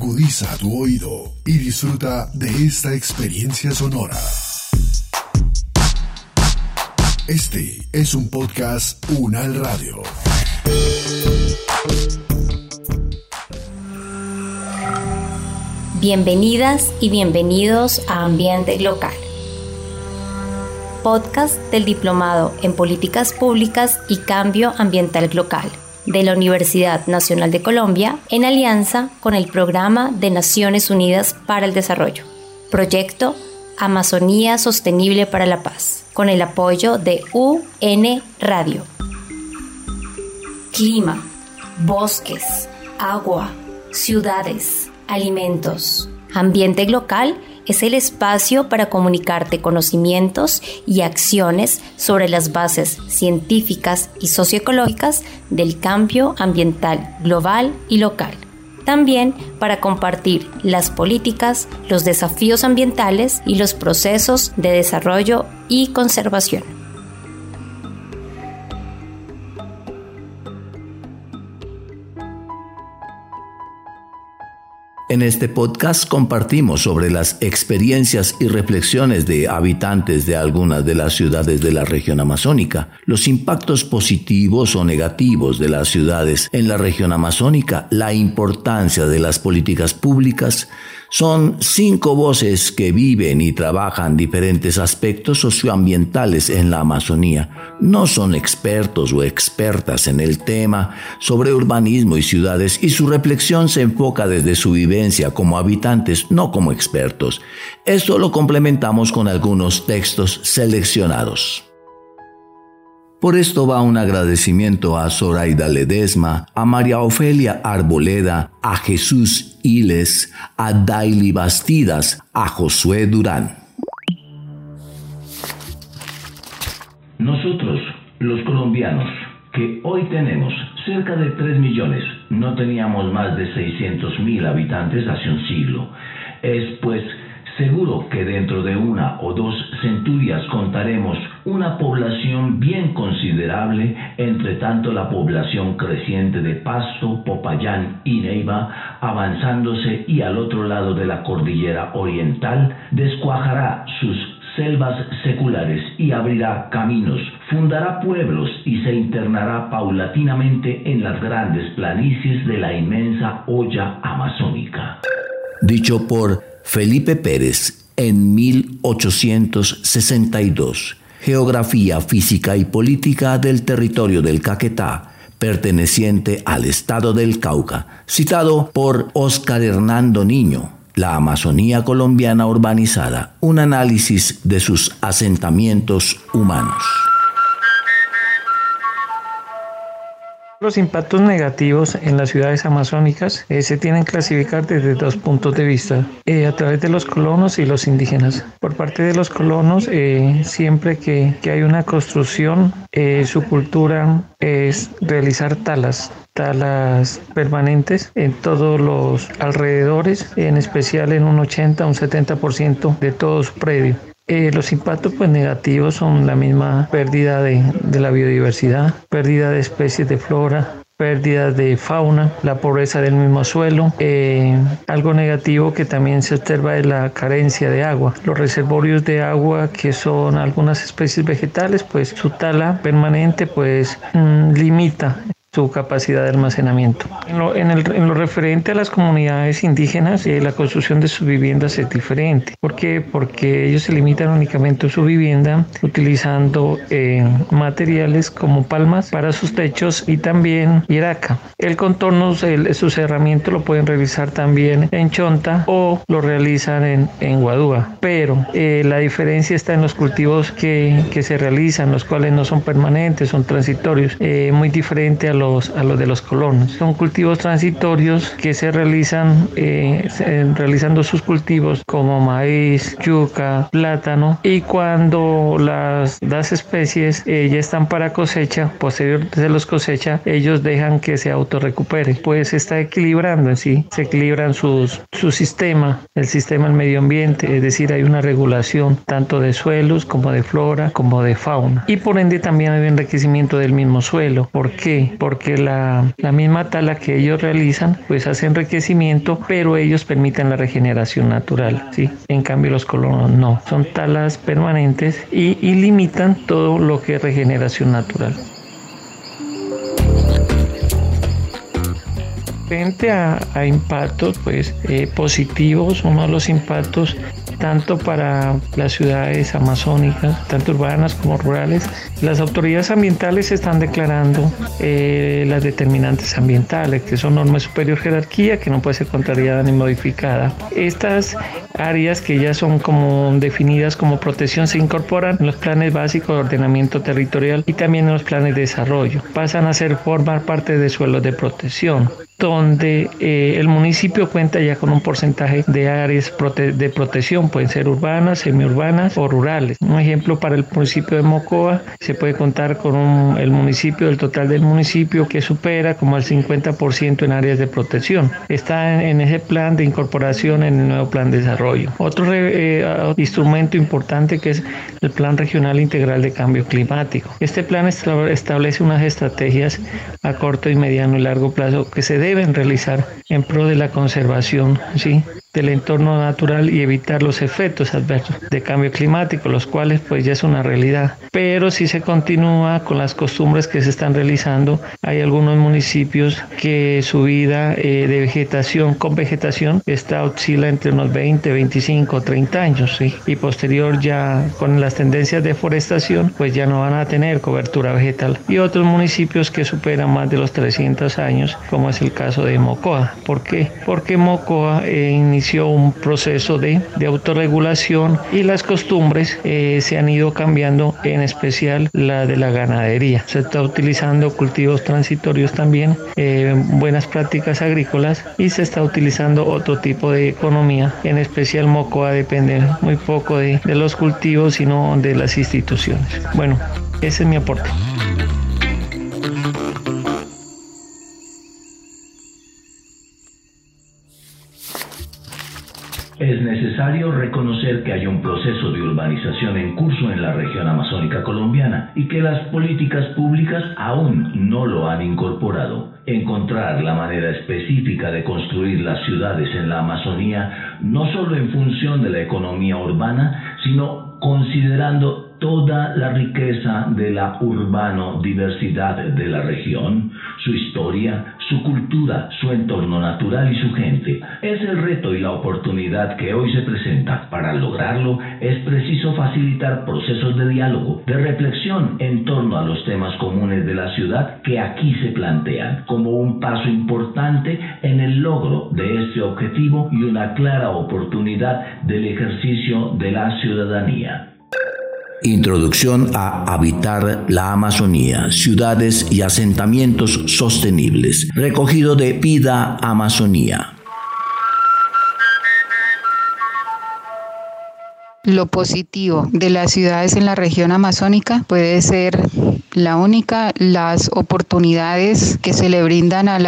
Agudiza tu oído y disfruta de esta experiencia sonora. Este es un podcast Unal Radio. Bienvenidas y bienvenidos a Ambiente Local, podcast del Diplomado en Políticas Públicas y Cambio Ambiental Local de la Universidad Nacional de Colombia en alianza con el Programa de Naciones Unidas para el Desarrollo, proyecto Amazonía Sostenible para la Paz, con el apoyo de UN Radio. Clima, bosques, agua, ciudades, alimentos, ambiente local es el espacio para comunicarte conocimientos y acciones sobre las bases científicas y socioecológicas del cambio ambiental global y local. También para compartir las políticas, los desafíos ambientales y los procesos de desarrollo y conservación. En este podcast compartimos sobre las experiencias y reflexiones de habitantes de algunas de las ciudades de la región amazónica, los impactos positivos o negativos de las ciudades en la región amazónica, la importancia de las políticas públicas, son cinco voces que viven y trabajan diferentes aspectos socioambientales en la Amazonía. No son expertos o expertas en el tema sobre urbanismo y ciudades y su reflexión se enfoca desde su vivencia como habitantes, no como expertos. Esto lo complementamos con algunos textos seleccionados. Por esto va un agradecimiento a Zoraida Ledesma, a María Ofelia Arboleda, a Jesús Iles, a Daily Bastidas, a Josué Durán. Nosotros, los colombianos, que hoy tenemos cerca de 3 millones, no teníamos más de 600 mil habitantes hace un siglo. Es pues Seguro que dentro de una o dos centurias contaremos una población bien considerable, entre tanto la población creciente de Pasto, Popayán y Neiva, avanzándose y al otro lado de la cordillera oriental, descuajará sus selvas seculares y abrirá caminos, fundará pueblos y se internará paulatinamente en las grandes planicies de la inmensa olla amazónica. Dicho por Felipe Pérez en 1862. Geografía física y política del territorio del Caquetá, perteneciente al estado del Cauca, citado por Oscar Hernando Niño. La Amazonía colombiana urbanizada, un análisis de sus asentamientos humanos. Los impactos negativos en las ciudades amazónicas eh, se tienen que clasificar desde dos puntos de vista, eh, a través de los colonos y los indígenas. Por parte de los colonos, eh, siempre que, que, hay una construcción, su cultura es realizar talas, talas permanentes en todos los alrededores, en especial en un 80 un 70% de todo su predio. Eh, los impactos pues, negativos son la misma pérdida de, la biodiversidad, pérdida de especies de flora, pérdida de fauna, la pobreza del mismo suelo. Eh, algo negativo que también se observa es la carencia de agua. Los reservorios de agua que son algunas especies vegetales, pues su tala permanente pues mm, limita su capacidad de almacenamiento. En lo, referente a las comunidades indígenas, eh, la construcción de sus viviendas es diferente. ¿Por qué? Porque ellos se limitan únicamente a su vivienda utilizando eh, materiales como palmas para sus techos y también hiraca. El contorno, el, su cerramiento lo pueden realizar también en chonta o lo realizan en, en guadúa. Pero eh, la diferencia está en los cultivos que, que, se realizan, los cuales no son permanentes, son transitorios, muy diferente a los, a los de los colonos. Son cultivos transitorios que se realizan eh, realizando sus cultivos como maíz, yuca, plátano y cuando las, las especies eh, ya están para cosecha, posterior se los cosecha, ellos dejan que se autorrecupere. Pues se está equilibrando en sí, se equilibran sus, su sistema, el sistema del medio ambiente, es decir, hay una regulación tanto de suelos como de flora como de fauna. Y por ende también hay un enriquecimiento del mismo suelo. ¿Por qué? La, la misma tala que ellos realizan pues hace enriquecimiento, pero ellos permiten la regeneración natural, ¿sí? En cambio los colonos no, son talas permanentes y, y limitan todo lo que es regeneración natural. Frente a, a impactos pues, eh, positivos, uno de los impactos tanto para las ciudades amazónicas, tanto urbanas como rurales. Las autoridades ambientales están declarando eh, las determinantes ambientales, que son normas superior jerarquía, que no puede ser contrariada ni modificada. Estas áreas que ya son como definidas como protección se incorporan en los planes básicos de ordenamiento territorial y también en los planes de desarrollo. Pasan a ser formar parte de suelos de protección donde eh, el municipio cuenta ya con un porcentaje de áreas de protección, pueden ser urbanas, semiurbanas o rurales. Un ejemplo para el municipio de Mocoa, se puede contar con el municipio, el total del municipio que supera como el 50% en áreas de protección. Está en, ese plan de incorporación en el nuevo plan de desarrollo. Otro eh, instrumento importante que es el Plan Regional Integral de Cambio Climático. Este plan establece unas estrategias a corto y mediano y largo plazo que se deben realizar en pro de la conservación ¿sí? Del entorno natural y evitar los efectos adversos de cambio climático, los cuales pues ya es una realidad. Pero si se continúa con las costumbres que se están realizando, hay algunos municipios que su vida eh, de vegetación con vegetación está oscila entre unos 20, 25, 30 años y posterior ya con las tendencias de deforestación pues ya no van a tener cobertura vegetal y otros municipios que superan más de los 300 años como es el caso de Mocoa. ¿Por qué? Porque Mocoa eh, inició un proceso de, de, autorregulación y las costumbres eh, se han ido cambiando, en especial la de la ganadería. Se está utilizando cultivos transitorios también, eh, buenas prácticas agrícolas y se está utilizando otro tipo de economía, en especial Mocoa depende muy poco de, de los cultivos, sino de las instituciones. Bueno, ese es mi aporte. Es necesario reconocer que hay un proceso de urbanización en curso en la región amazónica colombiana y que las políticas públicas aún no lo han incorporado. Encontrar la manera específica de construir las ciudades en la Amazonía no solo en función de la economía urbana, sino considerando toda la riqueza de la urbano diversidad de la región, su historia, su cultura, su entorno natural y su gente. Es el reto y la oportunidad que hoy se presenta. Para lograrlo es preciso facilitar procesos de diálogo, de reflexión en torno a los temas comunes de la ciudad que aquí se plantean como un paso importante en el logro de este objetivo y una clara oportunidad del ejercicio de la ciudadanía. Introducción a Habitar la Amazonía, ciudades y asentamientos sostenibles, recogido de Vida Amazonía. Lo positivo de las ciudades en la región amazónica puede ser la única, las oportunidades que se le brindan a,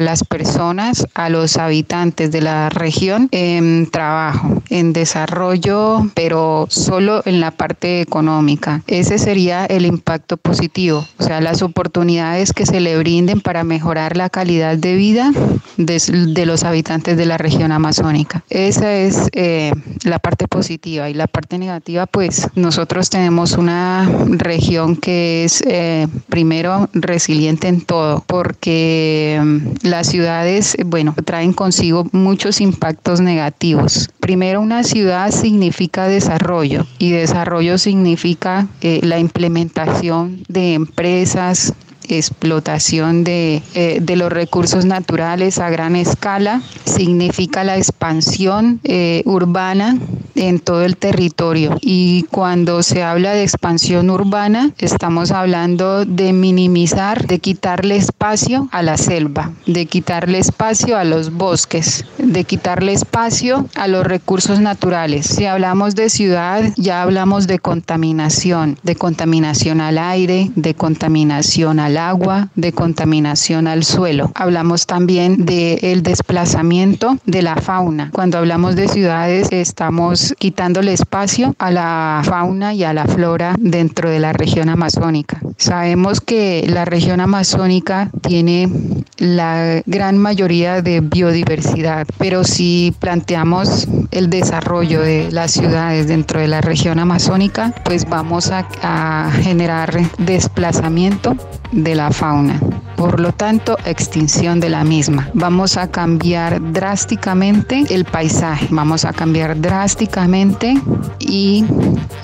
las personas, a los habitantes de la región en trabajo, en desarrollo, pero solo en la parte económica. Ese sería el impacto positivo, o sea, las oportunidades que se le brinden para mejorar la calidad de vida de, los habitantes de la región amazónica. Esa es eh, la parte positiva y la parte negativa, pues nosotros tenemos una región que es eh, primero resiliente en todo, porque mm, las ciudades, bueno, traen consigo muchos impactos negativos. Primero, una ciudad significa desarrollo y desarrollo significa eh, la implementación de empresas, explotación de, eh, de, los recursos naturales a gran escala, significa la expansión eh, urbana en todo el territorio. Y cuando se habla de expansión urbana, estamos hablando de minimizar, de quitarle espacio a la selva, de quitarle espacio a los bosques, de quitarle espacio a los recursos naturales. Si hablamos de ciudad, ya hablamos de contaminación, de contaminación al aire, de contaminación al agua, de contaminación al suelo. Hablamos también del desplazamiento de la fauna. Cuando hablamos de ciudades estamos quitándole espacio a la fauna y a la flora dentro de la región amazónica. Sabemos que la región amazónica tiene la gran mayoría de biodiversidad, pero si planteamos el desarrollo de las ciudades dentro de la región amazónica, pues vamos a, a generar desplazamiento de la fauna. Por lo tanto, extinción de la misma. Vamos a cambiar drásticamente el paisaje, vamos a cambiar drásticamente y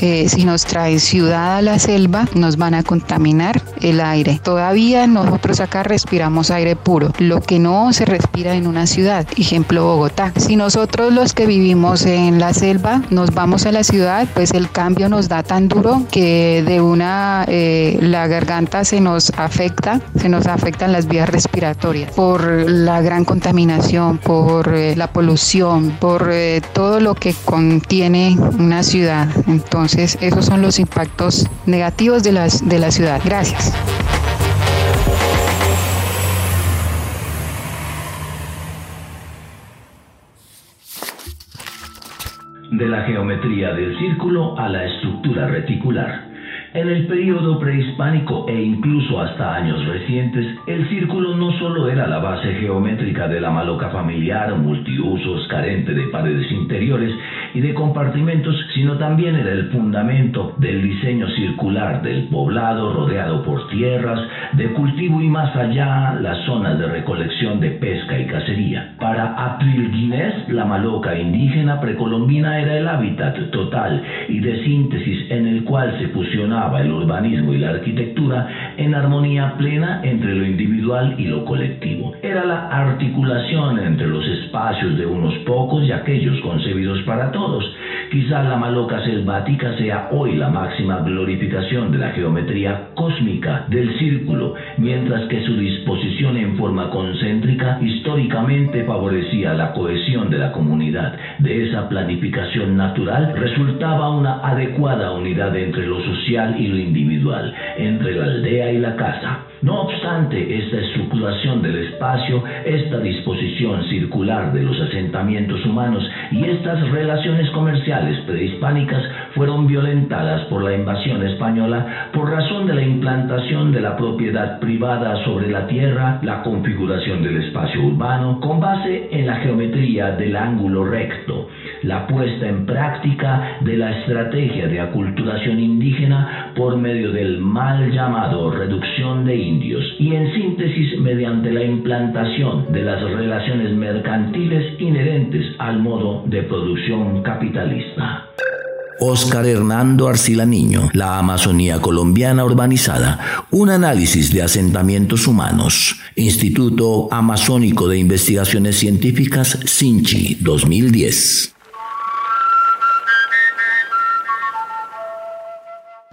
eh, si nos trae ciudad a la selva, nos van a contaminar el aire. Todavía nosotros acá respiramos aire puro, lo que no se respira en una ciudad, ejemplo Bogotá. Si nosotros los que vivimos en la selva nos vamos a la ciudad, pues el cambio nos da tan duro que de una eh, la garganta se nos afecta, se nos afectan las vías respiratorias por la gran contaminación, por eh, la polución, por eh, todo lo que contiene una ciudad. Entonces, esos son los impactos negativos de, las, de la ciudad. Gracias. De la geometría del círculo a la estructura reticular. En el periodo prehispánico e incluso hasta años recientes, el círculo no solo era la base geométrica de la maloca familiar, multiusos, carente de paredes interiores y de compartimentos, sino también era el fundamento del diseño circular del poblado rodeado por tierras, de cultivo y más allá las zonas de recolección de pesca y cacería. Para Aprilguinés, la maloca indígena precolombina era el hábitat total y de síntesis en el cual se fusionaba el urbanismo y la arquitectura en armonía plena entre lo individual y lo colectivo. Era la articulación entre los espacios de unos pocos y aquellos concebidos para todos. Quizá la maloca selvática sea hoy la máxima glorificación de la geometría cósmica del círculo, mientras que su disposición en forma concéntrica históricamente favorecía la cohesión de la comunidad. De esa planificación natural resultaba una adecuada unidad entre lo social y lo individual, entre la aldea y la casa. No obstante, esta estructuración del espacio, esta disposición circular de los asentamientos humanos y estas relaciones comerciales prehispánicas fueron violentadas por la invasión española por razón de la implantación de la propiedad privada sobre la tierra, la configuración del espacio urbano, con base en la geometría del ángulo recto, la puesta en práctica de la estrategia de aculturación indígena por medio del mal llamado reducción de y en síntesis mediante la implantación de las relaciones mercantiles inherentes al modo de producción capitalista. Oscar Hernando Arcila Niño, La Amazonía colombiana urbanizada, un análisis de asentamientos humanos, Instituto Amazónico de Investigaciones Científicas, SINCHI, 2010.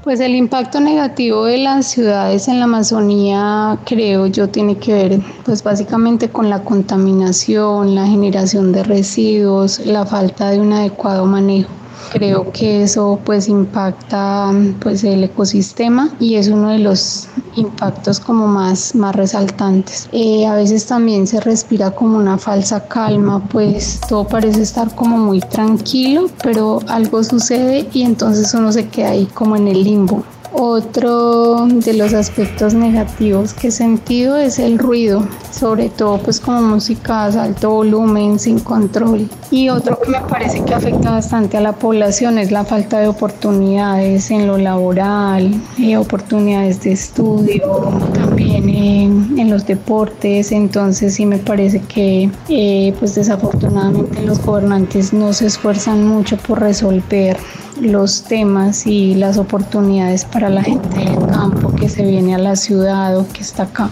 Pues el impacto negativo de las ciudades en la Amazonía, creo yo, tiene que ver pues básicamente con la contaminación, la generación de residuos, la falta de un adecuado manejo Creo que eso pues impacta pues el ecosistema y es uno de los impactos como más, más resaltantes. Eh, a veces también se respira como una falsa calma, pues todo parece estar como muy tranquilo, pero algo sucede y entonces uno se queda ahí como en el limbo. Otro de los aspectos negativos que he sentido es el ruido, sobre todo pues como música a alto volumen, sin control. Y otro que me parece que afecta bastante a la población es la falta de oportunidades en lo laboral, eh, oportunidades de estudio, también en, los deportes. Entonces sí me parece que eh, pues desafortunadamente los gobernantes no se esfuerzan mucho por resolver los temas y las oportunidades para la gente del campo que se viene a la ciudad o que está acá.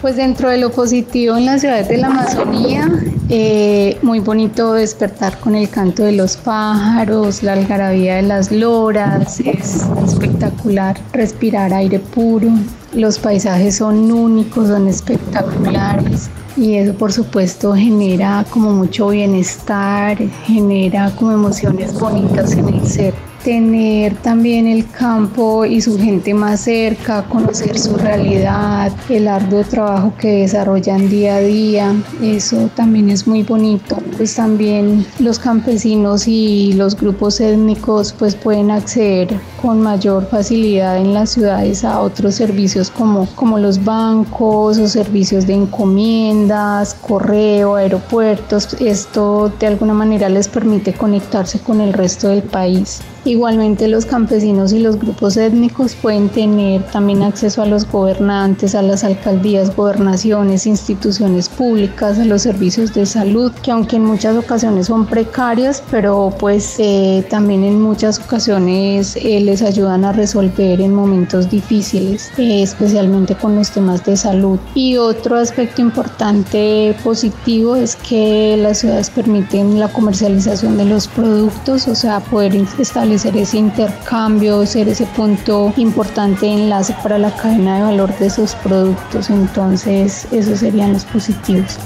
Pues dentro de lo positivo en las ciudades de la Amazonía, eh, muy bonito despertar con el canto de los pájaros, la algarabía de las loras, es espectacular respirar aire puro, los paisajes son únicos, son espectaculares y eso por supuesto genera como mucho bienestar, genera como emociones bonitas en el ser. Tener también el campo y su gente más cerca, conocer su realidad, el arduo trabajo que desarrollan día a día, eso también es muy bonito. Pues también los campesinos y los grupos étnicos pues pueden acceder con mayor facilidad en las ciudades a otros servicios como, como los bancos o servicios de encomiendas, correo, aeropuertos. Esto de alguna manera les permite conectarse con el resto del país. Igualmente los campesinos y los grupos étnicos pueden tener también acceso a los gobernantes, a las alcaldías, gobernaciones, instituciones públicas, a los servicios de salud, que aunque en muchas ocasiones son precarios, pero pues eh, también en muchas ocasiones eh, les ayudan a resolver en momentos difíciles, eh, especialmente con los temas de salud. Y otro aspecto importante positivo es que las ciudades permiten la comercialización de los productos, o sea, poder establecer ser ese intercambio, ser ese punto importante de enlace para la cadena de valor de esos productos. Entonces, esos serían los positivos.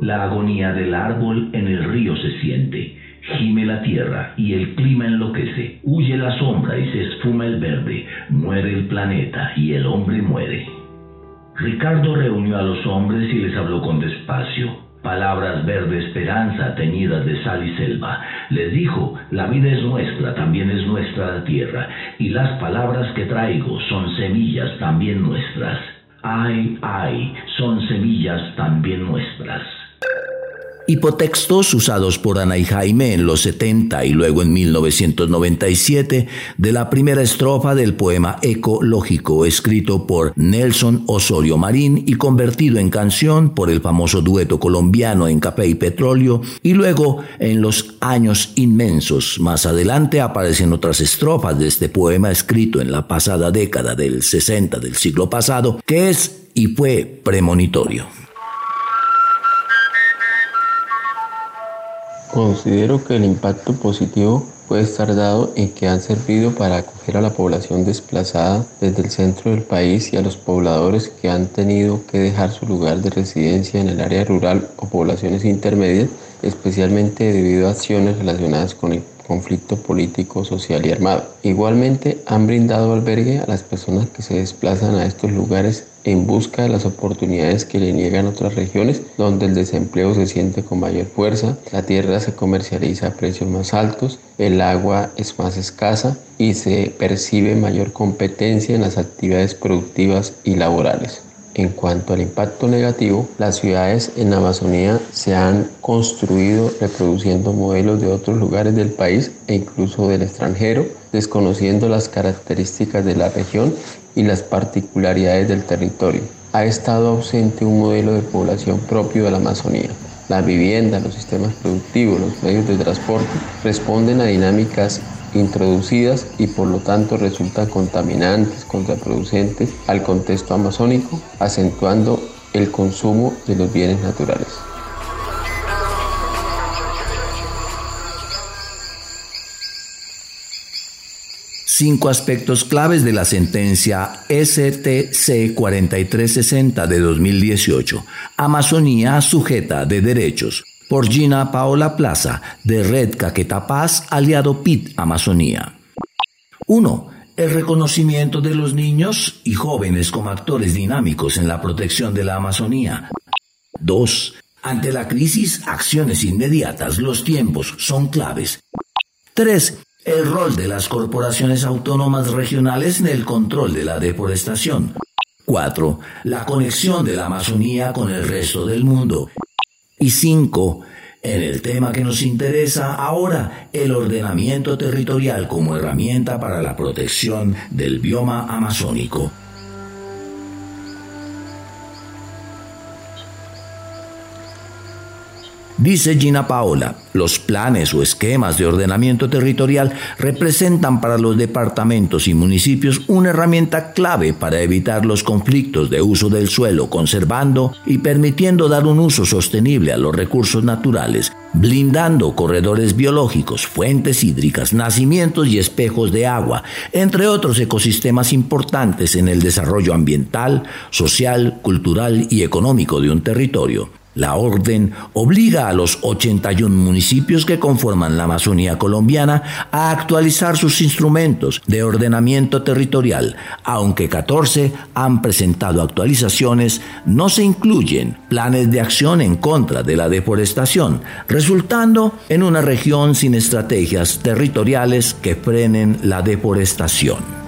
La agonía del árbol en el río se siente. Gime la tierra y el clima enloquece. Huye la sombra y se esfuma el verde. Muere el planeta y el hombre muere. Ricardo reunió a los hombres y les habló con despacio, palabras verde esperanza teñidas de sal y selva. Les dijo, la vida es nuestra, también es nuestra la tierra, y las palabras que traigo son semillas también nuestras. Ay, ay, son semillas también nuestras. Hipotextos usados por Ana y Jaime en los 70 y luego en 1997 de la primera estrofa del poema Ecológico escrito por Nelson Osorio Marín y convertido en canción por el famoso dueto colombiano en Café y Petróleo y luego en los años inmensos. Más adelante aparecen otras estrofas de este poema escrito en la pasada década del 60 del siglo pasado que es y fue premonitorio. Considero que el impacto positivo puede estar dado en que han servido para acoger a la población desplazada desde el centro del país y a los pobladores que han tenido que dejar su lugar de residencia en el área rural o poblaciones intermedias, especialmente debido a acciones relacionadas con el conflicto político, social y armado. Igualmente han brindado albergue a las personas que se desplazan a estos lugares en busca de las oportunidades que le niegan otras regiones donde el desempleo se siente con mayor fuerza, la tierra se comercializa a precios más altos, el agua es más escasa y se percibe mayor competencia en las actividades productivas y laborales. En cuanto al impacto negativo, las ciudades en la Amazonía se han construido reproduciendo modelos de otros lugares del país e incluso del extranjero, desconociendo las características de la región y las particularidades del territorio. Ha estado ausente un modelo de población propio de la Amazonía. La vivienda, los sistemas productivos, los medios de transporte responden a dinámicas introducidas y por lo tanto resultan contaminantes, contraproducentes al contexto amazónico, acentuando el consumo de los bienes naturales. Cinco aspectos claves de la sentencia STC 4360 de 2018. Amazonía sujeta de derechos por Gina Paola Plaza, de Red Caqueta Paz, aliado PIT Amazonía. 1. El reconocimiento de los niños y jóvenes como actores dinámicos en la protección de la Amazonía. 2. Ante la crisis, acciones inmediatas, los tiempos son claves. 3. El rol de las corporaciones autónomas regionales en el control de la deforestación. 4. La conexión de la Amazonía con el resto del mundo. Y cinco, en el tema que nos interesa ahora, el ordenamiento territorial como herramienta para la protección del bioma amazónico. Dice Gina Paola, los planes o esquemas de ordenamiento territorial representan para los departamentos y municipios una herramienta clave para evitar los conflictos de uso del suelo, conservando y permitiendo dar un uso sostenible a los recursos naturales, blindando corredores biológicos, fuentes hídricas, nacimientos y espejos de agua, entre otros ecosistemas importantes en el desarrollo ambiental, social, cultural y económico de un territorio. La orden obliga a los 81 municipios que conforman la Amazonía colombiana a actualizar sus instrumentos de ordenamiento territorial. Aunque 14 han presentado actualizaciones, no se incluyen planes de acción en contra de la deforestación, resultando en una región sin estrategias territoriales que frenen la deforestación.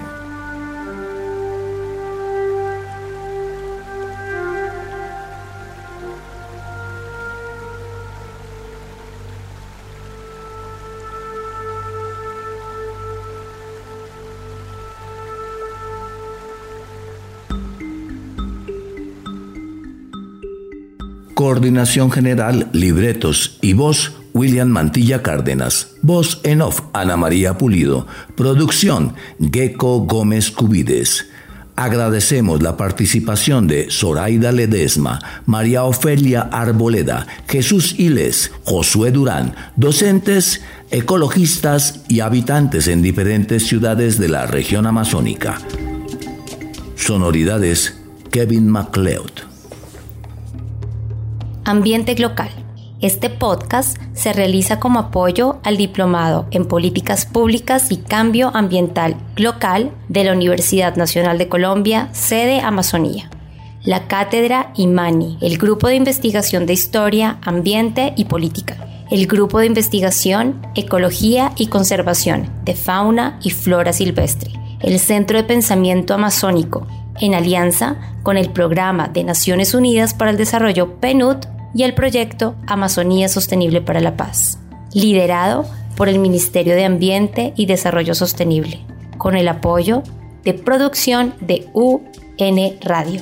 Coordinación General, Libretos y Voz, William Mantilla Cárdenas. Voz en off, Ana María Pulido. Producción, Gecko Gómez Cubides. Agradecemos la participación de Zoraida Ledesma, María Ofelia Arboleda, Jesús Iles, Josué Durán, docentes, ecologistas y habitantes en diferentes ciudades de la región amazónica. Sonoridades, Kevin MacLeod. Ambiente Local. Este podcast se realiza como apoyo al Diplomado en Políticas Públicas y Cambio Ambiental Local de la Universidad Nacional de Colombia, sede Amazonía. La Cátedra IMANI, el Grupo de Investigación de Historia, Ambiente y Política. El Grupo de Investigación, Ecología y Conservación de Fauna y Flora Silvestre. El Centro de Pensamiento Amazónico, en alianza con el Programa de Naciones Unidas para el Desarrollo PNUD y el proyecto Amazonía Sostenible para la Paz, liderado por el Ministerio de Ambiente y Desarrollo Sostenible, con el apoyo de producción de UN Radio.